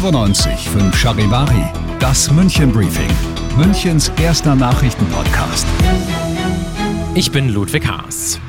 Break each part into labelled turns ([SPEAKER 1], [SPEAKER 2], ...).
[SPEAKER 1] 95 5 Charivari, das München Briefing, Münchens erster Nachrichtenpodcast.
[SPEAKER 2] Ich bin Ludwig Haas.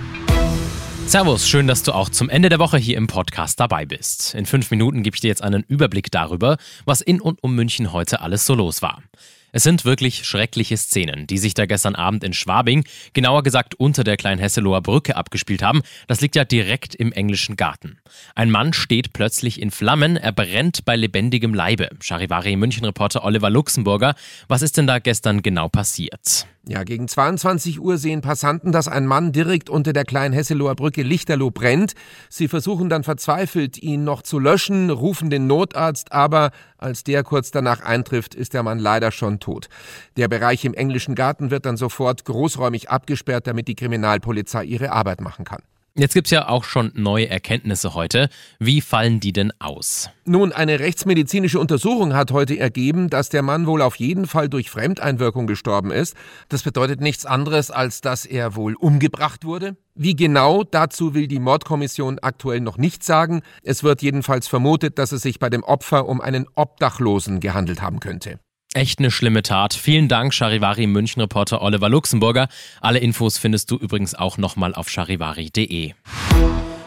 [SPEAKER 2] Servus, schön, dass du auch zum Ende der Woche hier im Podcast dabei bist. In fünf Minuten gebe ich dir jetzt einen Überblick darüber, was in und um München heute alles so los war. Es sind wirklich schreckliche Szenen, die sich da gestern Abend in Schwabing, genauer gesagt unter der Kleinhesseloher Brücke abgespielt haben. Das liegt ja direkt im englischen Garten. Ein Mann steht plötzlich in Flammen, er brennt bei lebendigem Leibe. Charivari München-Reporter Oliver Luxemburger, was ist denn da gestern genau passiert?
[SPEAKER 3] Ja, gegen 22 Uhr sehen Passanten, dass ein Mann direkt unter der kleinen Hesseloher Brücke Lichterloh brennt. Sie versuchen dann verzweifelt, ihn noch zu löschen, rufen den Notarzt, aber als der kurz danach eintrifft, ist der Mann leider schon tot. Der Bereich im englischen Garten wird dann sofort großräumig abgesperrt, damit die Kriminalpolizei ihre Arbeit machen kann.
[SPEAKER 2] Jetzt gibt es ja auch schon neue Erkenntnisse heute. Wie fallen die denn aus?
[SPEAKER 3] Nun, eine rechtsmedizinische Untersuchung hat heute ergeben, dass der Mann wohl auf jeden Fall durch Fremdeinwirkung gestorben ist. Das bedeutet nichts anderes, als dass er wohl umgebracht wurde. Wie genau, dazu will die Mordkommission aktuell noch nichts sagen. Es wird jedenfalls vermutet, dass es sich bei dem Opfer um einen Obdachlosen gehandelt haben könnte.
[SPEAKER 2] Echt eine schlimme Tat. Vielen Dank, Charivari München-Reporter Oliver Luxemburger. Alle Infos findest du übrigens auch nochmal auf charivari.de.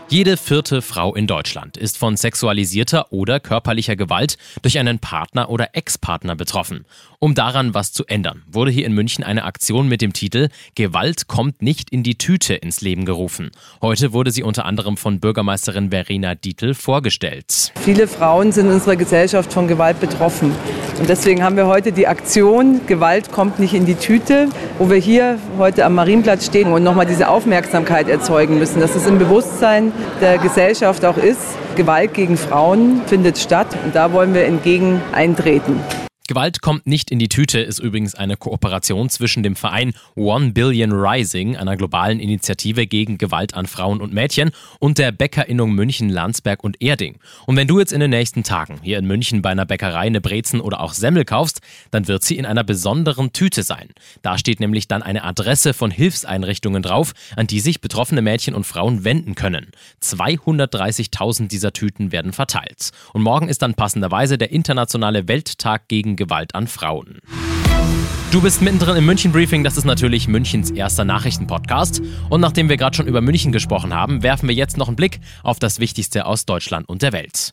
[SPEAKER 2] Jede vierte Frau in Deutschland ist von sexualisierter oder körperlicher Gewalt durch einen Partner oder Ex-Partner betroffen. Um daran was zu ändern, wurde hier in München eine Aktion mit dem Titel Gewalt kommt nicht in die Tüte ins Leben gerufen. Heute wurde sie unter anderem von Bürgermeisterin Verena Dietl vorgestellt.
[SPEAKER 4] Viele Frauen sind in unserer Gesellschaft von Gewalt betroffen. Und deswegen haben wir heute die Aktion Gewalt kommt nicht in die Tüte, wo wir hier heute am Marienplatz stehen und nochmal diese Aufmerksamkeit erzeugen müssen, dass es im Bewusstsein der Gesellschaft auch ist. Gewalt gegen Frauen findet statt und da wollen wir entgegen eintreten.
[SPEAKER 2] Gewalt kommt nicht in die Tüte ist übrigens eine Kooperation zwischen dem Verein One Billion Rising, einer globalen Initiative gegen Gewalt an Frauen und Mädchen, und der Bäckerinnung München, Landsberg und Erding. Und wenn du jetzt in den nächsten Tagen hier in München bei einer Bäckerei eine Brezen oder auch Semmel kaufst, dann wird sie in einer besonderen Tüte sein. Da steht nämlich dann eine Adresse von Hilfseinrichtungen drauf, an die sich betroffene Mädchen und Frauen wenden können. 230.000 dieser Tüten werden verteilt. Und morgen ist dann passenderweise der internationale Welttag gegen Gewalt an Frauen. Du bist mittendrin im München Briefing, das ist natürlich Münchens erster Nachrichtenpodcast. Und nachdem wir gerade schon über München gesprochen haben, werfen wir jetzt noch einen Blick auf das Wichtigste aus Deutschland und der Welt.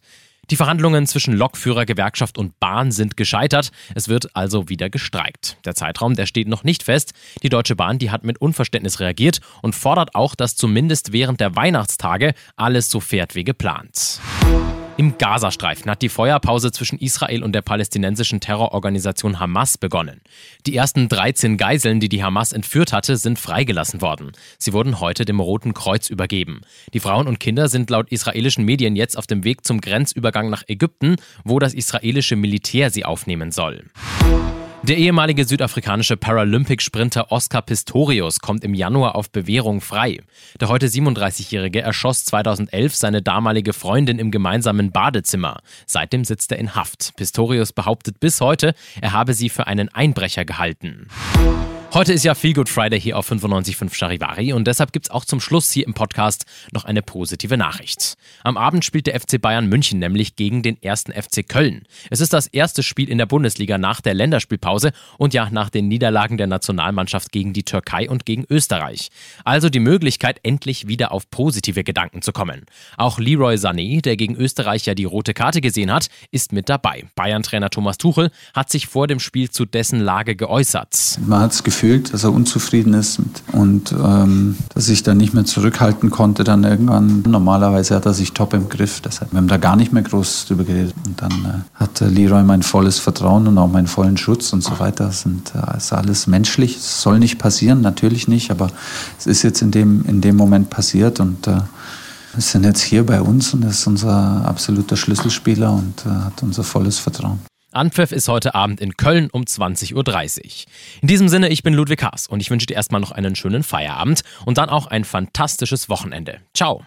[SPEAKER 2] Die Verhandlungen zwischen Lokführer, Gewerkschaft und Bahn sind gescheitert. Es wird also wieder gestreikt. Der Zeitraum, der steht noch nicht fest. Die Deutsche Bahn, die hat mit Unverständnis reagiert und fordert auch, dass zumindest während der Weihnachtstage alles so fährt wie geplant. Im Gazastreifen hat die Feuerpause zwischen Israel und der palästinensischen Terrororganisation Hamas begonnen. Die ersten 13 Geiseln, die die Hamas entführt hatte, sind freigelassen worden. Sie wurden heute dem Roten Kreuz übergeben. Die Frauen und Kinder sind laut israelischen Medien jetzt auf dem Weg zum Grenzübergang nach Ägypten, wo das israelische Militär sie aufnehmen soll. Der ehemalige südafrikanische Paralympic-Sprinter Oscar Pistorius kommt im Januar auf Bewährung frei. Der heute 37-Jährige erschoss 2011 seine damalige Freundin im gemeinsamen Badezimmer. Seitdem sitzt er in Haft. Pistorius behauptet bis heute, er habe sie für einen Einbrecher gehalten. Heute ist ja Feel Good Friday hier auf 95.5 Charivari und deshalb gibt es auch zum Schluss hier im Podcast noch eine positive Nachricht. Am Abend spielt der FC Bayern München nämlich gegen den ersten FC Köln. Es ist das erste Spiel in der Bundesliga nach der Länderspielpause und ja nach den Niederlagen der Nationalmannschaft gegen die Türkei und gegen Österreich. Also die Möglichkeit, endlich wieder auf positive Gedanken zu kommen. Auch Leroy Sané, der gegen Österreich ja die rote Karte gesehen hat, ist mit dabei. Bayern-Trainer Thomas Tuchel hat sich vor dem Spiel zu dessen Lage geäußert.
[SPEAKER 5] Man hat
[SPEAKER 6] gefühlt, dass er unzufrieden ist und ähm, dass ich dann nicht mehr zurückhalten konnte dann irgendwann. Normalerweise hat er sich top im Griff, deshalb wir haben da gar nicht mehr groß drüber geredet. Und dann äh, hat Leroy mein volles Vertrauen und auch meinen vollen Schutz und so weiter. Das sind, äh, ist alles menschlich, es soll nicht passieren, natürlich nicht, aber es ist jetzt in dem, in dem Moment passiert und äh, wir sind jetzt hier bei uns und er ist unser absoluter Schlüsselspieler und äh, hat unser volles Vertrauen.
[SPEAKER 2] Anpfiff ist heute Abend in Köln um 20.30 Uhr. In diesem Sinne, ich bin Ludwig Haas und ich wünsche dir erstmal noch einen schönen Feierabend und dann auch ein fantastisches Wochenende. Ciao.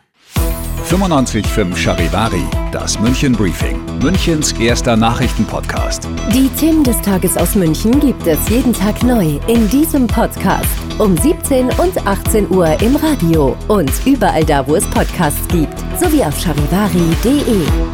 [SPEAKER 1] 95.5 Charivari, das München Briefing, Münchens erster Nachrichtenpodcast.
[SPEAKER 5] Die Themen des Tages aus München gibt es jeden Tag neu in diesem Podcast. Um 17 und 18 Uhr im Radio und überall da, wo es Podcasts gibt, sowie auf charivari.de.